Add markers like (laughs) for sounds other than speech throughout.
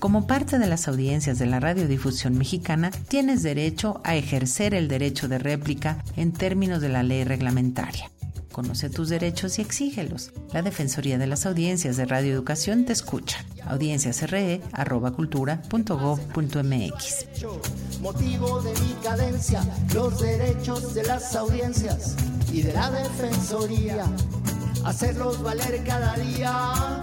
Como parte de las audiencias de la radiodifusión mexicana, tienes derecho a ejercer el derecho de réplica en términos de la ley reglamentaria. Conoce tus derechos y exígelos. La Defensoría de las Audiencias de Radio Educación te escucha. audienciasre.cultura.gov.mx Motivo de mi cadencia, los derechos de las audiencias y de la Defensoría, hacerlos valer cada día.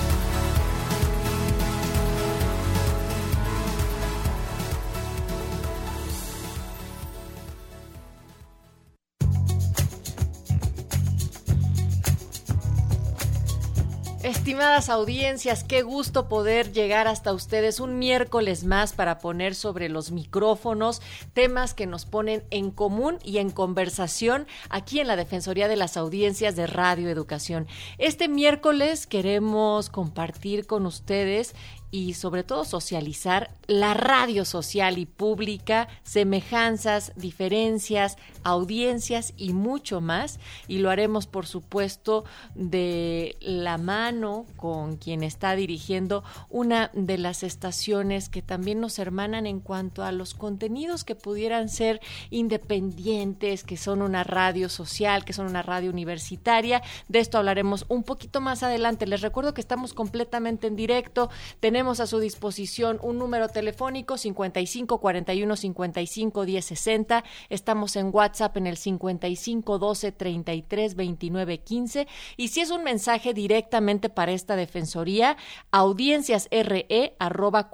Estimadas audiencias, qué gusto poder llegar hasta ustedes un miércoles más para poner sobre los micrófonos temas que nos ponen en común y en conversación aquí en la Defensoría de las Audiencias de Radio Educación. Este miércoles queremos compartir con ustedes y sobre todo socializar la radio social y pública, semejanzas, diferencias, audiencias y mucho más. Y lo haremos, por supuesto, de la mano con quien está dirigiendo una de las estaciones que también nos hermanan en cuanto a los contenidos que pudieran ser independientes, que son una radio social, que son una radio universitaria. De esto hablaremos un poquito más adelante. Les recuerdo que estamos completamente en directo. Tenemos tenemos a su disposición un número telefónico 55 41 55 10 60. Estamos en WhatsApp en el 55 12 33 29 15. Y si es un mensaje directamente para esta defensoría, audienciasre arroba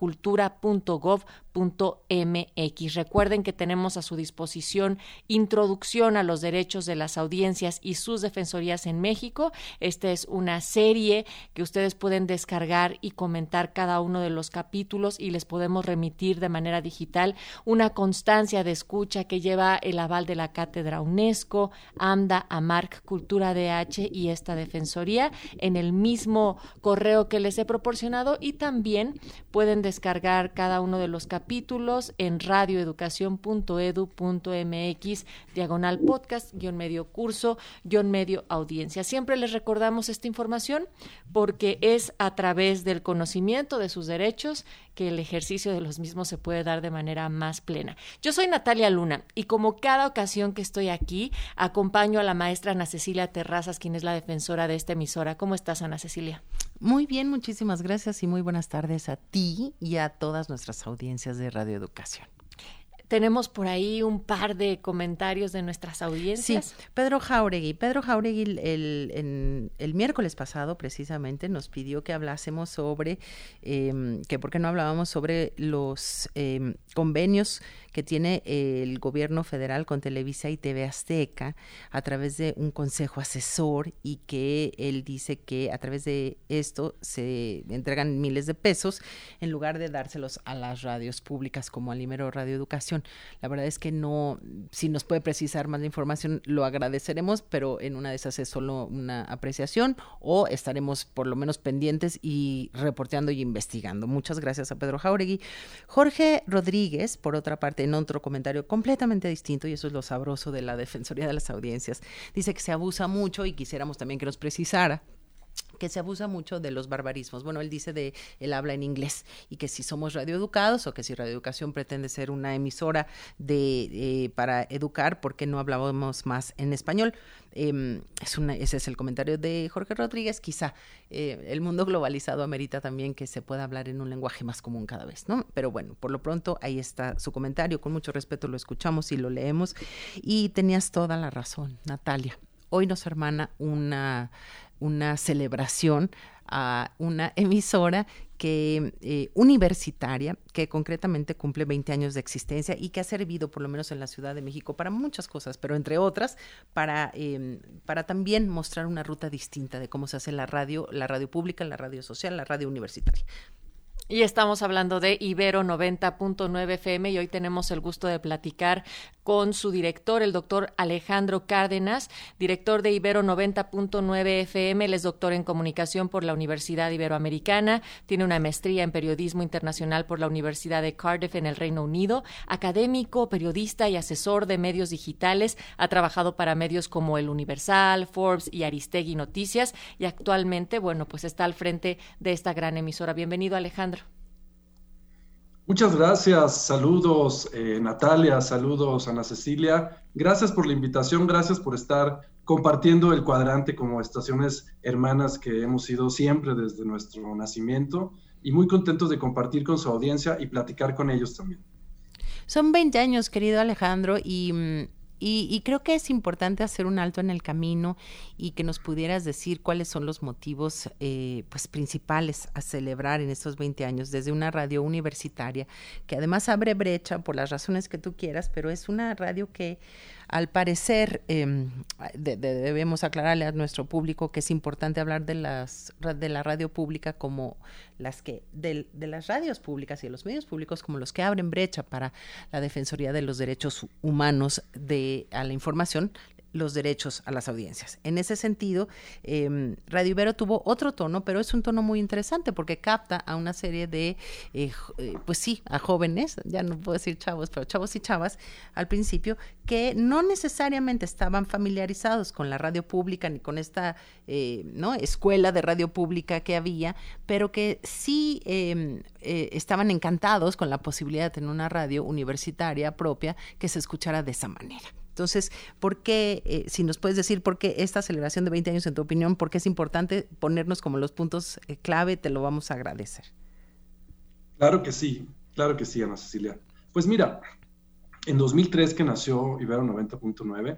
mx Recuerden que tenemos a su disposición introducción a los derechos de las audiencias y sus defensorías en México. Esta es una serie que ustedes pueden descargar y comentar cada uno de los capítulos y les podemos remitir de manera digital una constancia de escucha que lleva el aval de la Cátedra UNESCO, AMDA, AMARC, Cultura DH y esta defensoría en el mismo correo que les he proporcionado y también pueden descargar cada uno de los capítulos capítulos en radioeducación.edu.mx, diagonal podcast, guion medio curso, guion medio audiencia. Siempre les recordamos esta información porque es a través del conocimiento de sus derechos que el ejercicio de los mismos se puede dar de manera más plena. Yo soy Natalia Luna y como cada ocasión que estoy aquí, acompaño a la maestra Ana Cecilia Terrazas, quien es la defensora de esta emisora. ¿Cómo estás, Ana Cecilia? Muy bien, muchísimas gracias y muy buenas tardes a ti y a todas nuestras audiencias de radioeducación. Tenemos por ahí un par de comentarios de nuestras audiencias. Sí, Pedro Jauregui. Pedro Jauregui el, el, miércoles pasado precisamente nos pidió que hablásemos sobre, eh, que por qué no hablábamos sobre los eh, convenios que tiene el gobierno federal con Televisa y TV Azteca a través de un consejo asesor y que él dice que a través de esto se entregan miles de pesos en lugar de dárselos a las radios públicas como al Limero Radio Educación. La verdad es que no, si nos puede precisar más la información, lo agradeceremos, pero en una de esas es solo una apreciación o estaremos por lo menos pendientes y reporteando y investigando. Muchas gracias a Pedro Jauregui. Jorge Rodríguez, por otra parte, en otro comentario completamente distinto, y eso es lo sabroso de la Defensoría de las Audiencias, dice que se abusa mucho y quisiéramos también que nos precisara que se abusa mucho de los barbarismos. Bueno, él dice de el habla en inglés y que si somos radioeducados o que si radioeducación pretende ser una emisora de eh, para educar, ¿por qué no hablábamos más en español? Em, es una, ese es el comentario de Jorge Rodríguez. Quizá eh, el mundo globalizado amerita también que se pueda hablar en un lenguaje más común cada vez, ¿no? Pero bueno, por lo pronto ahí está su comentario. Con mucho respeto lo escuchamos y lo leemos. Y tenías toda la razón, Natalia. Hoy nos hermana una una celebración a una emisora que eh, universitaria que concretamente cumple 20 años de existencia y que ha servido por lo menos en la Ciudad de México para muchas cosas, pero entre otras para, em, para también mostrar una ruta distinta de cómo se hace la radio, la radio pública, la radio social, la radio universitaria. Y estamos hablando de Ibero 90.9 FM y hoy tenemos el gusto de platicar con su director, el doctor Alejandro Cárdenas, director de Ibero 90.9 FM. Él es doctor en comunicación por la Universidad Iberoamericana, tiene una maestría en periodismo internacional por la Universidad de Cardiff en el Reino Unido, académico, periodista y asesor de medios digitales. Ha trabajado para medios como El Universal, Forbes y Aristegui Noticias y actualmente, bueno, pues está al frente de esta gran emisora. Bienvenido, Alejandro. Muchas gracias, saludos eh, Natalia, saludos Ana Cecilia, gracias por la invitación, gracias por estar compartiendo el cuadrante como estaciones hermanas que hemos sido siempre desde nuestro nacimiento y muy contentos de compartir con su audiencia y platicar con ellos también. Son 20 años, querido Alejandro, y mm, y, creo que es importante hacer un alto en el camino y que nos pudieras decir cuáles son los motivos eh, pues principales a celebrar en estos 20 años desde una radio universitaria que además abre brecha por las razones que tú quieras, pero es una radio que al parecer, em, debemos aclararle a nuestro público que es importante hablar de, las, de la radio pública como las que, de, de las radios públicas y de los medios públicos como los que abren brecha para la Defensoría de los Derechos Humanos de, a la información, los derechos a las audiencias. En ese sentido, eh, Radio Ibero tuvo otro tono, pero es un tono muy interesante porque capta a una serie de, eh, eh, pues sí, a jóvenes, ya no puedo decir chavos, pero chavos y chavas al principio, que no necesariamente estaban familiarizados con la radio pública ni con esta eh, ¿no? escuela de radio pública que había, pero que sí em, estaban encantados con la posibilidad de tener una radio universitaria propia que se escuchara de esa manera. Entonces, ¿por qué, eh, si nos puedes decir por qué esta celebración de 20 años, en tu opinión, por qué es importante ponernos como los puntos eh, clave, te lo vamos a agradecer. Claro que sí, claro que sí, Ana Cecilia. Pues mira, en 2003 que nació Ibero 90.9,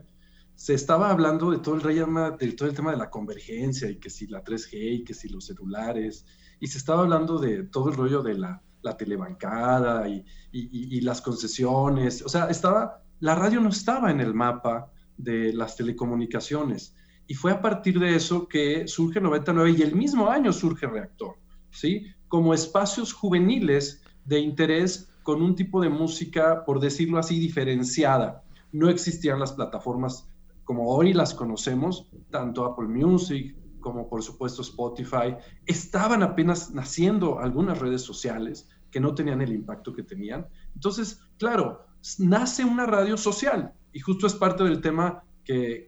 se estaba hablando de todo el relleno, de todo el tema de la convergencia y que si la 3G y que si los celulares, y se estaba hablando de todo el rollo de la, telebancada y, y, las concesiones, o sea, estaba la radio no estaba en el mapa de las telecomunicaciones. Y fue a partir de eso que surge 99 y el mismo año surge Reactor, ¿sí? Como espacios juveniles de interés con un tipo de música, por decirlo así, diferenciada. No existían las plataformas como hoy las conocemos, tanto Apple Music como por supuesto Spotify. Estaban apenas naciendo algunas redes sociales que no tenían el impacto que tenían. Entonces, claro, nace una radio social y justo es parte del tema que,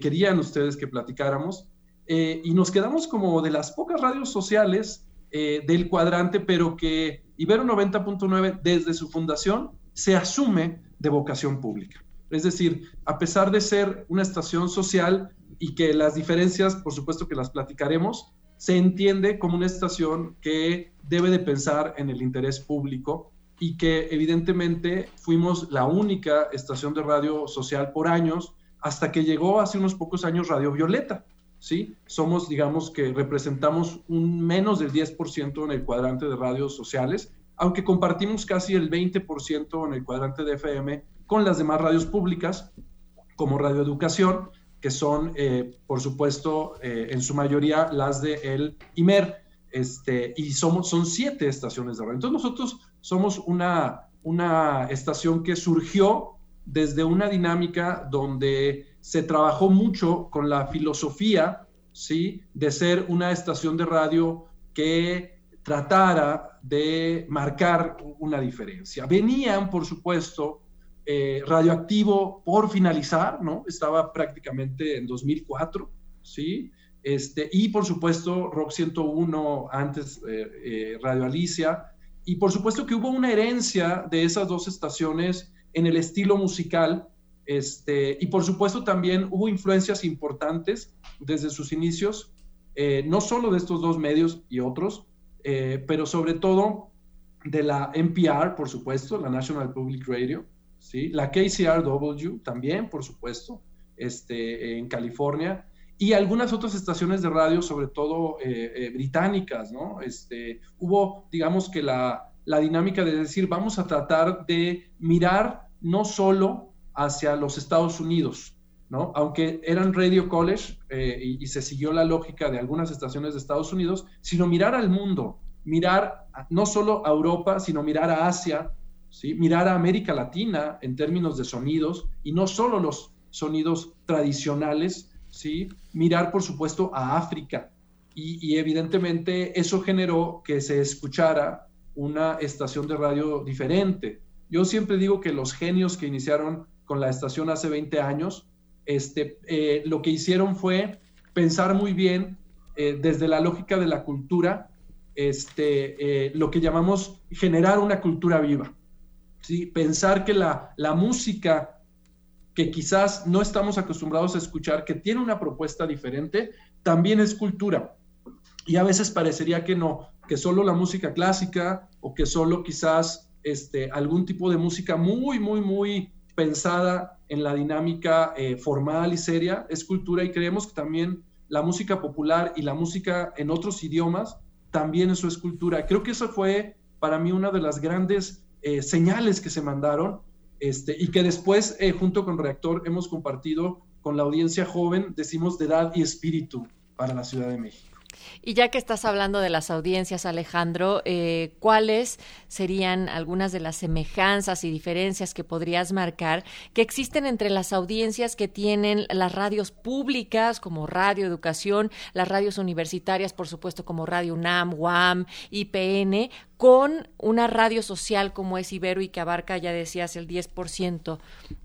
querían ustedes que platicáramos. Eh, y nos quedamos como de las pocas radios sociales eh, del cuadrante, pero que Ibero 90.9 desde su fundación se asume de vocación pública. Es decir, a pesar de ser una estación social y que las diferencias, por supuesto que las platicaremos, se entiende como una estación que debe de pensar en el interés público y que evidentemente fuimos la única estación de radio social por años hasta que llegó hace unos pocos años Radio Violeta. ¿sí? Somos, digamos que representamos un menos del 10% en el cuadrante de radios sociales, aunque compartimos casi el 20% en el cuadrante de FM con las demás radios públicas, como Radio Educación, que son, eh, por supuesto, eh, en su mayoría las de el IMER, este, y somos, son siete estaciones de radio. Entonces nosotros somos una, una estación que surgió desde una dinámica donde se trabajó mucho con la filosofía, ¿sí? De ser una estación de radio que tratara de marcar una diferencia. Venían, por supuesto, eh, radioactivo por finalizar, ¿no? Estaba prácticamente en 2004, ¿sí? Este, y por supuesto, Rock 101, antes eh, eh, Radio Alicia, y por supuesto que hubo una herencia de esas dos estaciones en el estilo musical, este, y por supuesto también hubo influencias importantes desde sus inicios, eh, no solo de estos dos medios y otros, eh, pero sobre todo de la NPR, por supuesto, la National Public Radio, ¿sí? la KCRW también, por supuesto, este, en California, y algunas otras estaciones de radio, sobre todo eh, eh, británicas, ¿no? Este, hubo, digamos que la, la, dinámica de decir, vamos a tratar de mirar no solo hacia los Estados Unidos, ¿no? Aunque eran Radio College eh, y, se siguió la lógica de algunas estaciones de Estados Unidos, sino mirar al mundo, mirar no solo a Europa, sino mirar a Asia, ¿sí? mirar a América Latina en términos de sonidos, y no solo los sonidos tradicionales, ¿sí? mirar por supuesto a África. Y, evidentemente eso generó que se escuchara una estación de radio diferente. Yo siempre digo que los genios que iniciaron con la estación hace 20 años, este, eh, lo que hicieron fue pensar muy bien eh, desde la lógica de la cultura, este, eh, lo que llamamos generar una cultura viva. ¿sí? Pensar que la, la música que quizás no estamos acostumbrados a escuchar, que tiene una propuesta diferente, también es cultura. Y a veces parecería que no, que solo la música clásica o que solo quizás este, algún tipo de música muy, muy, muy pensada en la dinámica eh, formal y seria es cultura y creemos que también la música popular y la música en otros idiomas también eso es cultura. Creo que eso fue para mí una de las grandes eh, señales que se mandaron este, y que después, eh, junto con Reactor, hemos compartido con la audiencia joven, decimos de edad y espíritu para la Ciudad de México. Y ya que estás hablando de las audiencias, Alejandro, eh, ¿cuáles serían algunas de las semejanzas y diferencias que podrías marcar que existen entre las audiencias que tienen las radios públicas como Radio Educación, las radios universitarias, por supuesto, como Radio UNAM, UAM, IPN, con una radio social como es Ibero y que abarca, ya decías, el 10%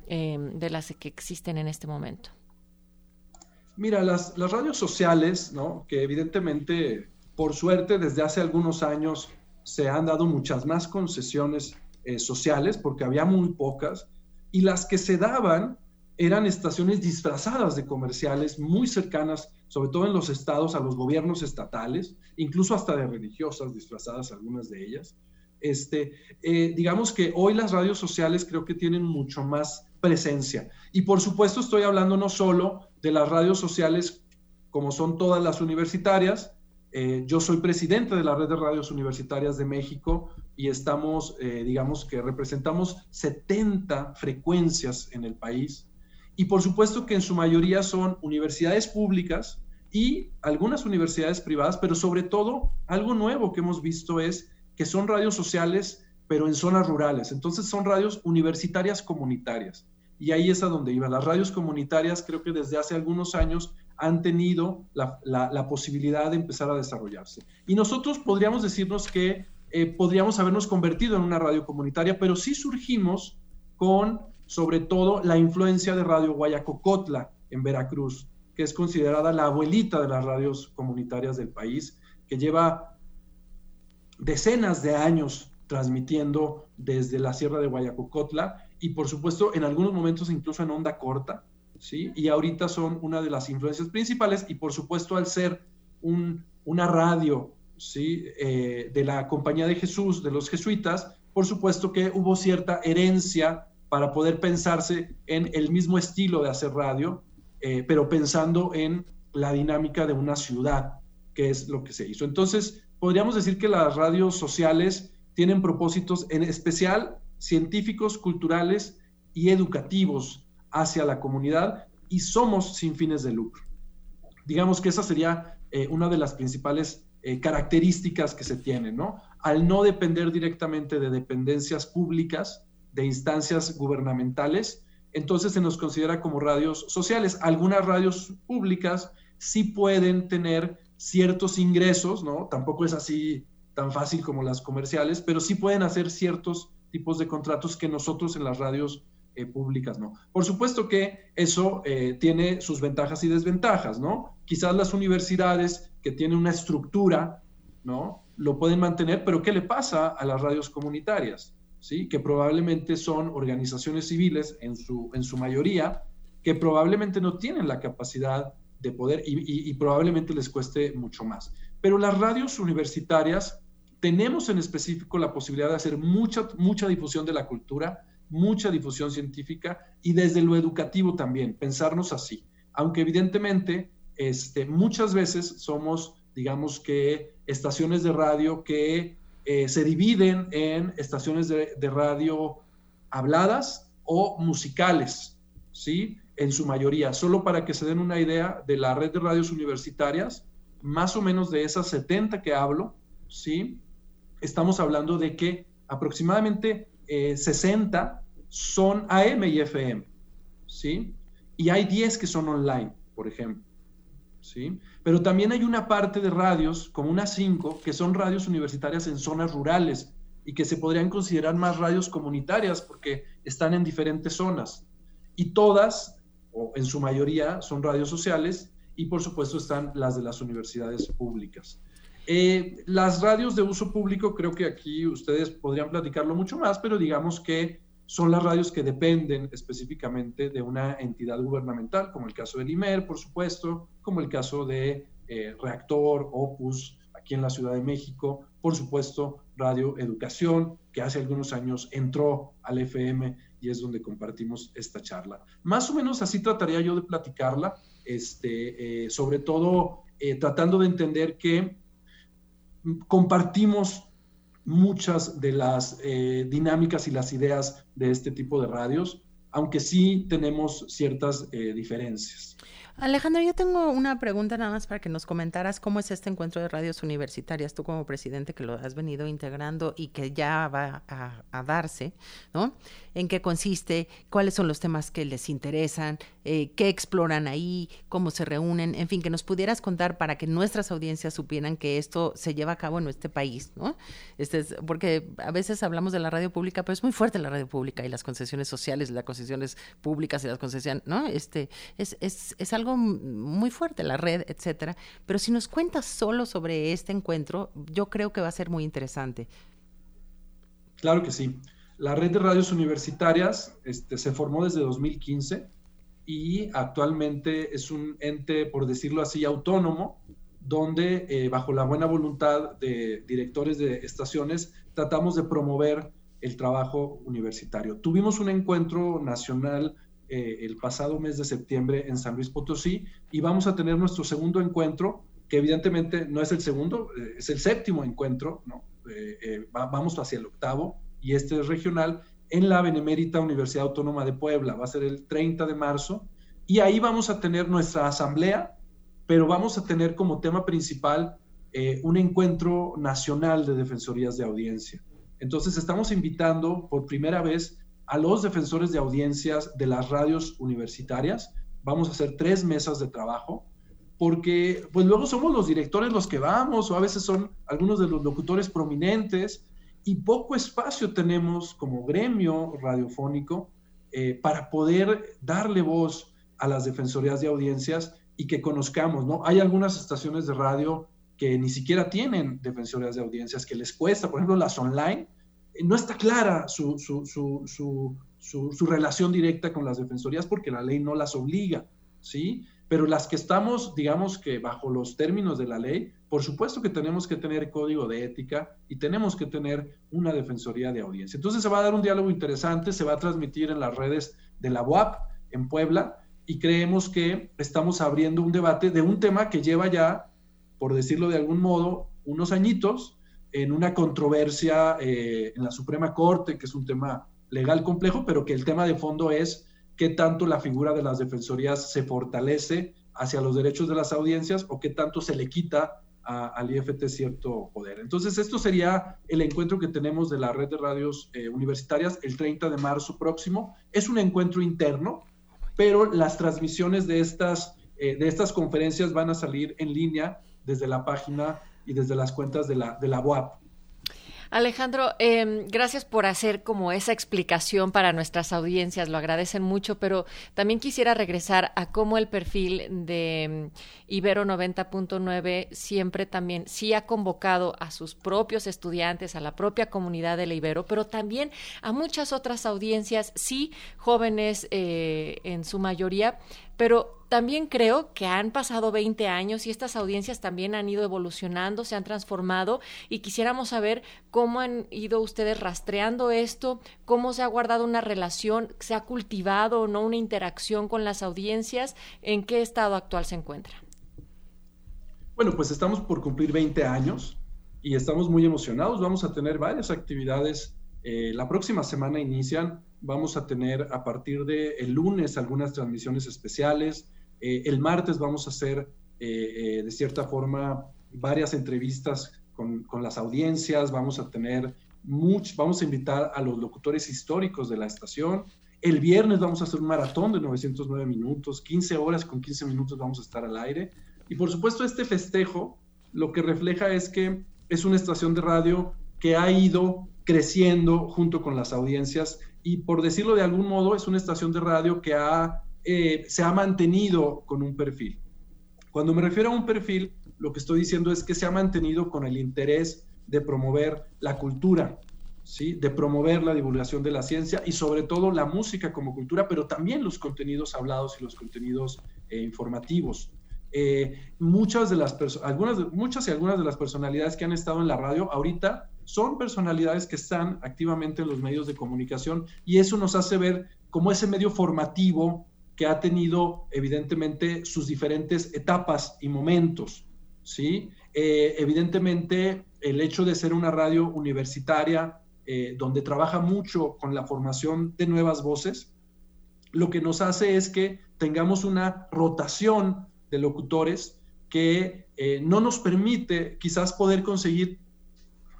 eh, de las que existen en este momento? Mira, las, radios sociales, ¿no? que evidentemente, por suerte, desde hace algunos años se han dado muchas más concesiones eh, sociales, porque había muy pocas, y las que se daban eran estaciones disfrazadas de comerciales muy cercanas, sobre todo en los estados, a los gobiernos estatales, incluso hasta de religiosas disfrazadas algunas de ellas. Este, eh, digamos que hoy las radios sociales creo que tienen mucho más presencia. Y por supuesto estoy hablando no solo de las radios sociales como son todas las universitarias. Eh, yo soy presidente de la red de radios universitarias de México y estamos, eh, digamos que representamos 70 frecuencias en el país. Y por supuesto que en su mayoría son universidades públicas y algunas universidades privadas, pero sobre todo algo nuevo que hemos visto es que son radios sociales, pero en zonas rurales. Entonces son radios universitarias comunitarias. Y ahí es a donde iba. Las radios comunitarias creo que desde hace algunos años han tenido la, posibilidad de empezar a desarrollarse. Y nosotros podríamos decirnos que eh, podríamos habernos convertido en una radio comunitaria, pero sí surgimos con, sobre todo, la influencia de Radio Guayacocotla en Veracruz, que es considerada la abuelita de las radios comunitarias del país, que lleva decenas de años transmitiendo desde la Sierra de Guayacocotla y por supuesto en algunos momentos incluso en onda corta, ¿sí? Y ahorita son una de las influencias principales y por supuesto al ser un, una radio, ¿sí? Eh, de la Compañía de Jesús, de los jesuitas, por supuesto que hubo cierta herencia para poder pensarse en el mismo estilo de hacer radio, eh, pero pensando en la dinámica de una ciudad, que es lo que se hizo. Entonces, podríamos decir que las radios sociales tienen propósitos en especial científicos, culturales y educativos hacia la comunidad y somos sin fines de lucro. Digamos que esa sería eh, una de las principales eh, características que se tienen, ¿no? Al no depender directamente de dependencias públicas, de instancias gubernamentales, entonces se nos considera como radios sociales. Algunas radios públicas sí pueden tener ciertos ingresos, ¿no? Tampoco es así tan fácil como las comerciales, pero sí pueden hacer ciertos tipos de contratos que nosotros en las radios eh, públicas no. Por supuesto que eso eh, tiene sus ventajas y desventajas, ¿no? Quizás las universidades que tienen una estructura, ¿no? Lo pueden mantener, pero ¿qué le pasa a las radios comunitarias? ¿Sí? Que probablemente son organizaciones civiles en su, en su mayoría, que probablemente no tienen la capacidad de poder y, y probablemente les cueste mucho más. Pero las radios universitarias tenemos en específico la posibilidad de hacer mucha, mucha difusión de la cultura, mucha difusión científica y desde lo educativo también, pensarnos así. Aunque evidentemente este, muchas veces somos, digamos que, estaciones de radio que eh, se dividen en estaciones de, de, radio habladas o musicales, ¿sí? En su mayoría. Solo para que se den una idea de la red de radios universitarias, más o menos de esas 70 que hablo, ¿sí? Estamos hablando de que aproximadamente 60 eh, son AM y FM, ¿sí? Y hay 10 que son online, por ejemplo, ¿sí? Pero también hay una parte de radios, como unas 5, que son radios universitarias en zonas rurales y que se podrían considerar más radios comunitarias porque están en diferentes zonas. Y todas, o en su mayoría, son radios sociales y por supuesto están las de las universidades públicas. Eh, las radios de uso público, creo que aquí ustedes podrían platicarlo mucho más, pero digamos que son las radios que dependen específicamente de una entidad gubernamental, como el caso del IMER, por supuesto, como el caso de eh, Reactor, Opus, aquí en la Ciudad de México, por supuesto, Radio Educación, que hace algunos años entró al FM y es donde compartimos esta charla. Más o menos así trataría yo de platicarla, este, eh, sobre todo eh, tratando de entender que compartimos muchas de las eh, dinámicas y las ideas de este tipo de radios, aunque sí tenemos ciertas diferencias. Alejandro, yo tengo una pregunta nada más para que nos comentaras cómo es este encuentro de radios universitarias, tú como presidente que lo has venido integrando y que ya va a, darse, ¿no? ¿En qué consiste? ¿Cuáles son los temas que les interesan? Eh, ¿Qué exploran ahí? ¿Cómo se reúnen? En fin, que nos pudieras contar para que nuestras audiencias supieran que esto se lleva a cabo en nuestro país, ¿no? Este es, porque a veces hablamos de la radio pública, pero es muy fuerte la radio pública y las concesiones sociales, las concesiones públicas y las concesiones, ¿no? Este, es, es, es algo muy fuerte, la red, etcétera. Pero si nos cuentas solo sobre este encuentro, yo creo que va a ser muy interesante. Claro que sí. La red de radios universitarias este, se formó desde 2015 y actualmente es un ente, por decirlo así, autónomo, donde eh, bajo la buena voluntad de directores de estaciones tratamos de promover el trabajo universitario. Tuvimos un encuentro nacional eh, el pasado mes de septiembre en San Luis Potosí y vamos a tener nuestro segundo encuentro, que evidentemente no es el segundo, eh, es el séptimo encuentro, ¿no? Eh, vamos hacia el octavo y este es regional en la Benemérita Universidad Autónoma de Puebla, va a ser el 30 de marzo y ahí vamos a tener nuestra asamblea, pero vamos a tener como tema principal un encuentro nacional de defensorías de audiencia. Entonces estamos invitando por primera vez a los defensores de audiencias de las radios universitarias. Vamos a hacer tres mesas de trabajo, porque pues luego somos los directores los que vamos, o a veces son algunos de los locutores prominentes, y poco espacio tenemos como gremio radiofónico eh, para poder darle voz a las defensorías de audiencias y que conozcamos, ¿no? Hay algunas estaciones de radio que ni siquiera tienen defensorías de audiencias, que les cuesta, por ejemplo, las online, no está clara su, su, relación directa con las defensorías porque la ley no las obliga, ¿sí? Pero las que estamos, digamos que bajo los términos de la ley, por supuesto que tenemos que tener código de ética y tenemos que tener una defensoría de audiencia. Entonces se va a dar un diálogo interesante, se va a transmitir en las redes de la UAP en Puebla y creemos que estamos abriendo un debate de un tema que lleva ya, por decirlo de algún modo, unos añitos, en una controversia eh, en la Suprema Corte, que es un tema legal complejo, pero que el tema de fondo es qué tanto la figura de las defensorías se fortalece hacia los derechos de las audiencias o qué tanto se le quita al IFT cierto poder. Entonces, esto sería el encuentro que tenemos de la red de radios eh, universitarias el 30 de marzo próximo. Es un encuentro interno, pero las transmisiones de estas, eh, de estas conferencias van a salir en línea desde la página y desde las cuentas de la, de la UAP. Alejandro, em, gracias por hacer como esa explicación para nuestras audiencias, lo agradecen mucho, pero también quisiera regresar a cómo el perfil de em, Ibero 90.9 siempre también sí ha convocado a sus propios estudiantes, a la propia comunidad de la Ibero, pero también a muchas otras audiencias, sí, jóvenes eh, en su mayoría, pero también creo que han pasado 20 años y estas audiencias también han ido evolucionando, se han transformado y quisiéramos saber cómo han ido ustedes rastreando esto, cómo se ha guardado una relación, se ha cultivado o no una interacción con las audiencias, en qué estado actual se encuentra. Bueno, pues estamos por cumplir 20 años y estamos muy emocionados. Vamos a tener varias actividades. Eh, la próxima semana inician vamos a tener a partir del el lunes algunas transmisiones especiales. Eh, el martes vamos a hacer, eh, eh, de cierta forma, varias entrevistas con, con, las audiencias, vamos a tener much, vamos a invitar a los locutores históricos de la estación. El viernes vamos a hacer un maratón de 909 minutos, 15 horas con 15 minutos vamos a estar al aire. Y por supuesto este festejo lo que refleja es que es una estación de radio que ha ido creciendo junto con las audiencias y por decirlo de algún modo es una estación de radio que ha, eh, se ha mantenido con un perfil. Cuando me refiero a un perfil, lo que estoy diciendo es que se ha mantenido con el interés de promover la cultura, ¿sí? de promover la divulgación de la ciencia y sobre todo la música como cultura, pero también los contenidos hablados y los contenidos eh, informativos. Eh, muchas de las algunas muchas y algunas de las personalidades que han estado en la radio ahorita son personalidades que están activamente en los medios de comunicación y eso nos hace ver como ese medio formativo que ha tenido evidentemente sus diferentes etapas y momentos, ¿sí? Eh, evidentemente el hecho de ser una radio universitaria eh, donde trabaja mucho con la formación de nuevas voces, lo que nos hace es que tengamos una rotación de locutores que eh, no nos permite quizás poder conseguir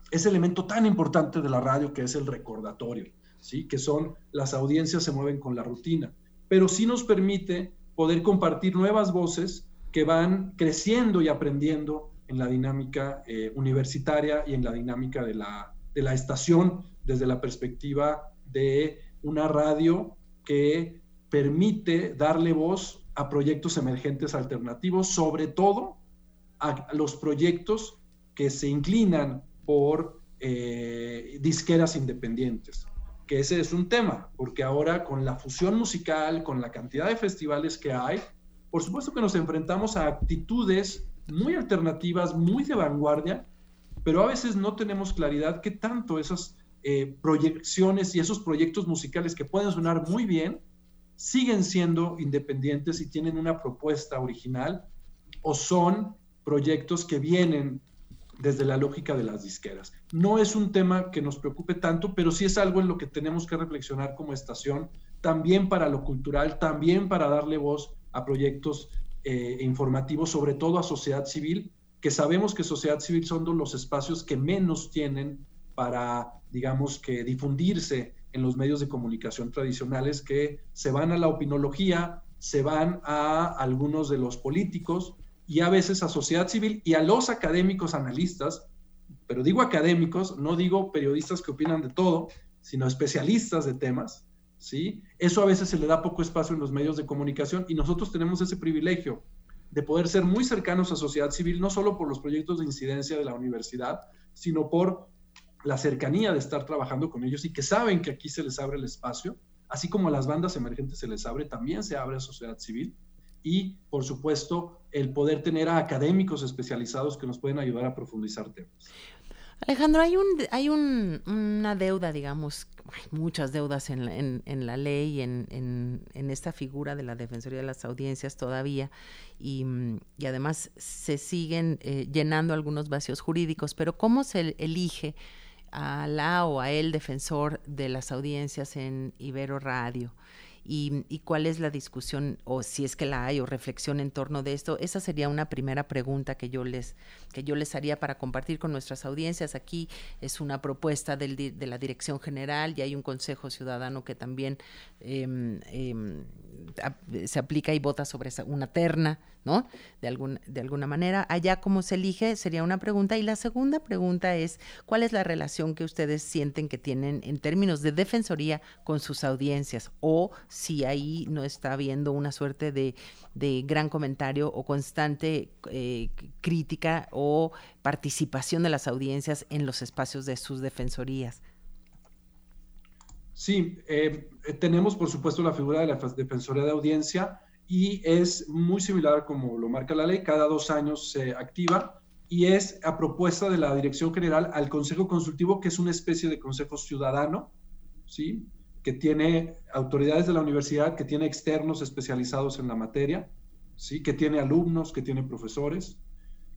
ese elemento tan importante de la radio que es el recordatorio, ¿sí? que son las audiencias se mueven con la rutina, pero sí nos permite poder compartir nuevas voces que van creciendo y aprendiendo en la dinámica eh, universitaria y en la dinámica de la, de la estación desde la perspectiva de una radio que permite darle voz a proyectos emergentes alternativos, sobre todo a los proyectos que se inclinan por eh, disqueras independientes, ese es un tema, porque ahora con la fusión musical, con la cantidad de festivales que hay, por supuesto que nos enfrentamos a actitudes muy alternativas, muy de vanguardia, pero a veces no tenemos claridad qué tanto esas eh, proyecciones y esos proyectos musicales que pueden sonar muy bien, siguen siendo independientes y tienen una propuesta original o son proyectos que vienen desde la lógica de las disqueras. No es un tema que nos preocupe tanto, pero sí es algo en lo que tenemos que reflexionar como estación, también para lo cultural, también para darle voz a proyectos eh, informativos, sobre todo a sociedad civil, que sabemos que sociedad civil son los espacios que menos tienen para, digamos, que difundirse en los medios de comunicación tradicionales que se van a la opinología, se van a algunos de los políticos y a veces a sociedad civil y a los académicos analistas, pero digo académicos, no digo periodistas que opinan de todo, sino especialistas de temas, ¿sí? Eso a veces se le da poco espacio en los medios de comunicación y nosotros tenemos ese privilegio de poder ser muy cercanos a sociedad civil, no solo por los proyectos de incidencia de la universidad, sino por la cercanía de estar trabajando con ellos y que saben que aquí se les abre el espacio, así como a las bandas emergentes se les abre, también se abre a sociedad civil y, por supuesto, el poder tener a académicos especializados que nos pueden ayudar a profundizar temas. Alejandro, hay, un, hay un, una deuda, digamos, hay muchas deudas en la, en, la ley, en, en, esta figura de la Defensoría de las Audiencias todavía, y, y además se siguen eh, llenando algunos vacíos jurídicos, pero ¿cómo se elige a la o a el defensor de las audiencias en Ibero Radio y, y, cuál es la discusión o si es que la hay o reflexión en torno de esto. Esa sería una primera pregunta que yo les, que yo les haría para compartir con nuestras audiencias. Aquí es una propuesta de la Dirección General y hay un Consejo Ciudadano que también eh, eh, se aplica y vota sobre una terna, ¿no? De, algún, de alguna manera. Allá cómo se elige sería una pregunta. Y la segunda pregunta es, ¿cuál es la relación que ustedes sienten que tienen en términos de defensoría con sus audiencias? O si ahí no está habiendo una suerte de, de gran comentario o constante eh, crítica o participación de las audiencias en los espacios de sus defensorías. Sí, eh, tenemos por supuesto la figura de la defensoría de audiencia y es muy similar como lo marca la ley, cada dos años se activa y es a propuesta de la Dirección General al Consejo Consultivo, que es una especie de consejo ciudadano, ¿sí? Que tiene autoridades de la universidad, que tiene externos especializados en la materia, ¿sí? que tiene alumnos, que tiene profesores,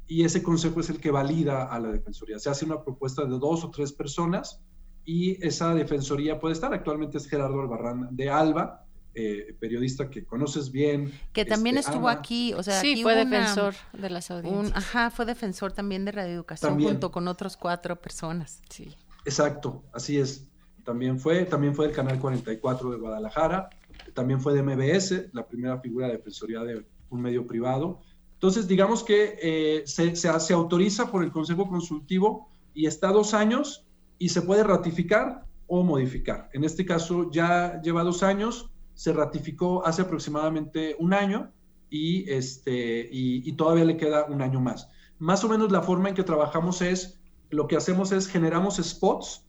y ese consejo es el que valida a la Defensoría. Se hace una propuesta de dos o tres personas y esa defensoría puede estar. Actualmente es Gerardo Albarrán de Alba, eh, periodista que conoces bien. Que también este, estuvo aquí, o sea, sí, fue defensor de las audiencias. ajá, fue defensor también de radioeducación junto con otras cuatro personas. Sí. Exacto, así es. También fue, también fue del Canal 44 de Guadalajara, también fue de MBS, la primera figura de defensoría de un medio privado. Entonces, digamos que eh, se, se, autoriza por el Consejo Consultivo y está dos años y se puede ratificar o modificar. En este caso ya lleva dos años, se ratificó hace aproximadamente un año y, este, y, todavía le queda un año más. Más o menos la forma en que trabajamos es, lo que hacemos es generamos spots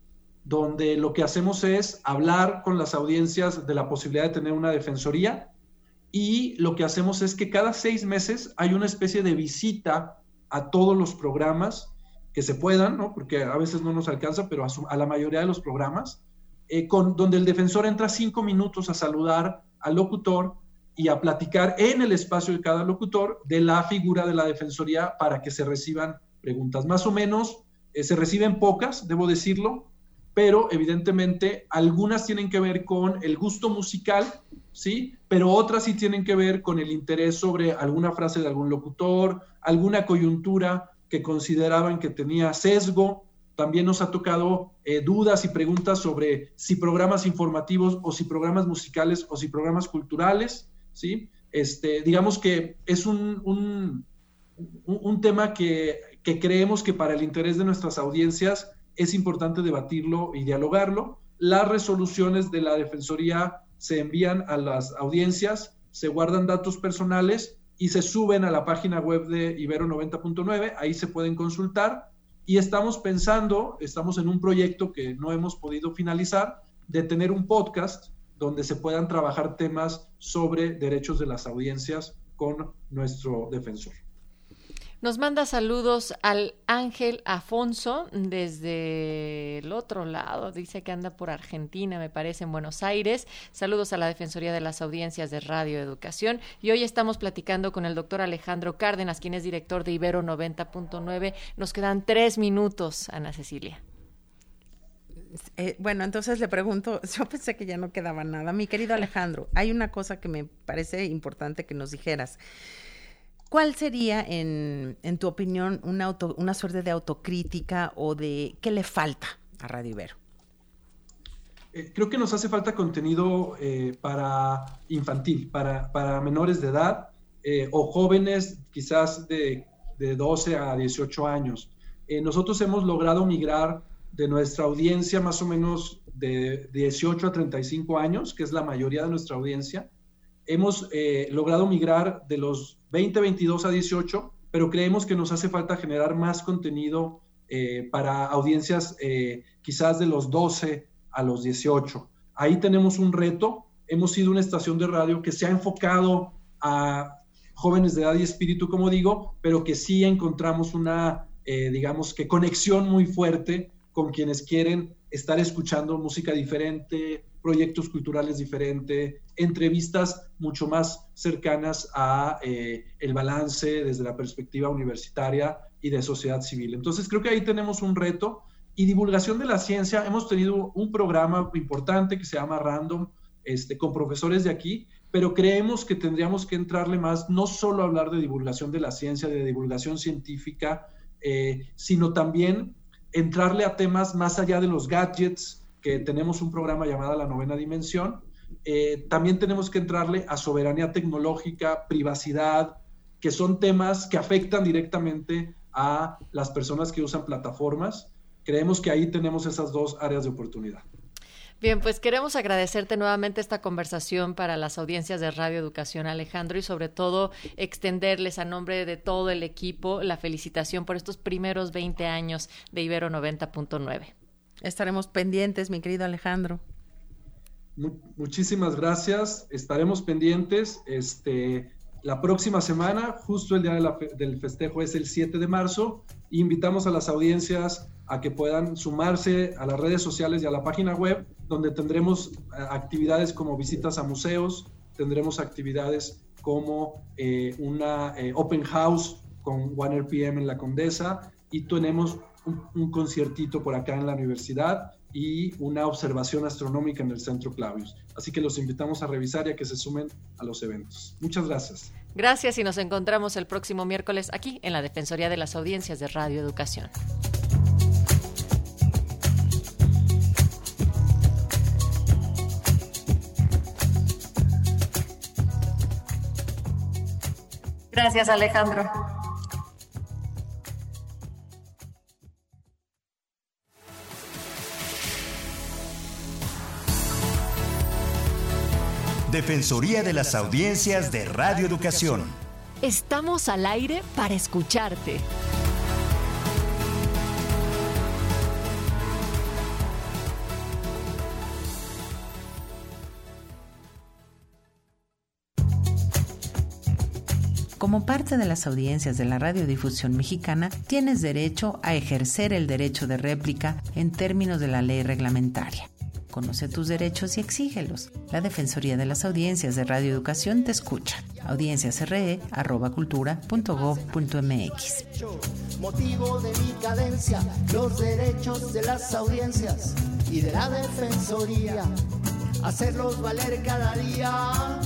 donde lo que hacemos es hablar con las audiencias de la posibilidad de tener una defensoría y lo que hacemos es que cada seis meses hay una especie de visita a todos los programas que se puedan, ¿no? porque a veces no nos alcanza, pero a, a la mayoría de los programas, eh, con, donde el defensor entra cinco minutos a saludar al locutor y a platicar en el espacio de cada locutor de la figura de la defensoría para que se reciban preguntas. Más o menos eh, se reciben pocas, debo decirlo, pero evidentemente algunas tienen que ver con el gusto musical, ¿sí? Pero otras sí tienen que ver con el interés sobre alguna frase de algún locutor, alguna coyuntura que consideraban que tenía sesgo, también nos ha tocado eh, dudas y preguntas sobre si programas informativos o si programas musicales o si programas culturales, ¿sí? Este, digamos que es un, un, un tema que, que, creemos que para el interés de nuestras audiencias es importante debatirlo y dialogarlo. Las resoluciones de la Defensoría se envían a las audiencias, se guardan datos personales y se suben a la página web de Ibero 90.9, ahí se pueden consultar y estamos pensando, estamos en un proyecto que no hemos podido finalizar, de tener un podcast donde se puedan trabajar temas sobre derechos de las audiencias con nuestro defensor. Nos manda saludos al Ángel Afonso desde el otro lado. Dice que anda por Argentina, me parece, en Buenos Aires. Saludos a la Defensoría de las Audiencias de Radio Educación. Y hoy estamos platicando con el doctor Alejandro Cárdenas, quien es director de Ibero 90.9. Nos quedan tres minutos, Ana Cecilia. Eh, bueno, entonces le pregunto, (laughs) yo pensé que ya no quedaba nada. Mi querido Alejandro, hay una cosa que me parece importante que nos dijeras. ¿Cuál sería, en, tu opinión, una, una suerte de autocrítica o de qué le falta a Radio Ibero? Eh, creo que nos hace falta contenido eh, para infantil, para, para, menores de edad eh, o jóvenes quizás de, de, 12 a 18 años. nosotros hemos logrado migrar de nuestra audiencia más o menos de 18 a 35 años, que es la mayoría de nuestra audiencia. Hemos logrado migrar de los 20, 22 a 18, pero creemos que nos hace falta generar más contenido eh, para audiencias eh, quizás de los 12 a los 18. Ahí tenemos un reto. Hemos sido una estación de radio que se ha enfocado a jóvenes de edad y espíritu, como digo, pero que sí encontramos una, eh, digamos que conexión muy fuerte con quienes quieren estar escuchando música diferente, proyectos culturales diferentes, entrevistas mucho más cercanas a eh, el balance desde la perspectiva universitaria y de sociedad civil. Entonces creo que ahí tenemos un reto y divulgación de la ciencia. Hemos tenido un programa importante que se llama Random, este, con profesores de aquí, pero creemos que tendríamos que entrarle más, no solo a hablar de divulgación de la ciencia, de divulgación científica, eh, sino también entrarle a temas más allá de los gadgets, que tenemos un programa llamado La Novena Dimensión. Eh, también tenemos que entrarle a soberanía tecnológica, privacidad, que son temas que afectan directamente a las personas que usan plataformas. Creemos que ahí tenemos esas dos áreas de oportunidad. Bien, pues queremos agradecerte nuevamente esta conversación para las audiencias de Radio Educación, Alejandro, y sobre todo extenderles a nombre de todo el equipo la felicitación por estos primeros 20 años de Ibero 90.9. Estaremos pendientes, mi querido Alejandro. muchísimas gracias. Estaremos pendientes. Este, la próxima semana, justo el día del festejo es el 7 de marzo. Invitamos a las audiencias a que puedan sumarse a las redes sociales y a la página web, donde tendremos eh, actividades como visitas a museos, tendremos actividades como eh, una eh, open house con One PM en la Condesa y tenemos un, conciertito por acá en la universidad y una observación astronómica en el Centro Clavius. Así que los invitamos a revisar y a que se sumen a los eventos. Muchas gracias. Gracias y nos encontramos el próximo miércoles aquí en la Defensoría de las Audiencias de Radio Educación. Gracias, Alejandro. Defensoría de las Audiencias de Radio Educación. Estamos al aire para escucharte. Como parte de las audiencias de la radiodifusión mexicana, tienes derecho a ejercer el derecho de réplica en términos de la ley reglamentaria. Conoce tus derechos y exígelos. La Defensoría de las Audiencias de Radio Educación te escucha. audienciasre.cultura.gov.mx Motivo de mi cadencia, los derechos de las audiencias y de la Defensoría. Hacerlos valer cada día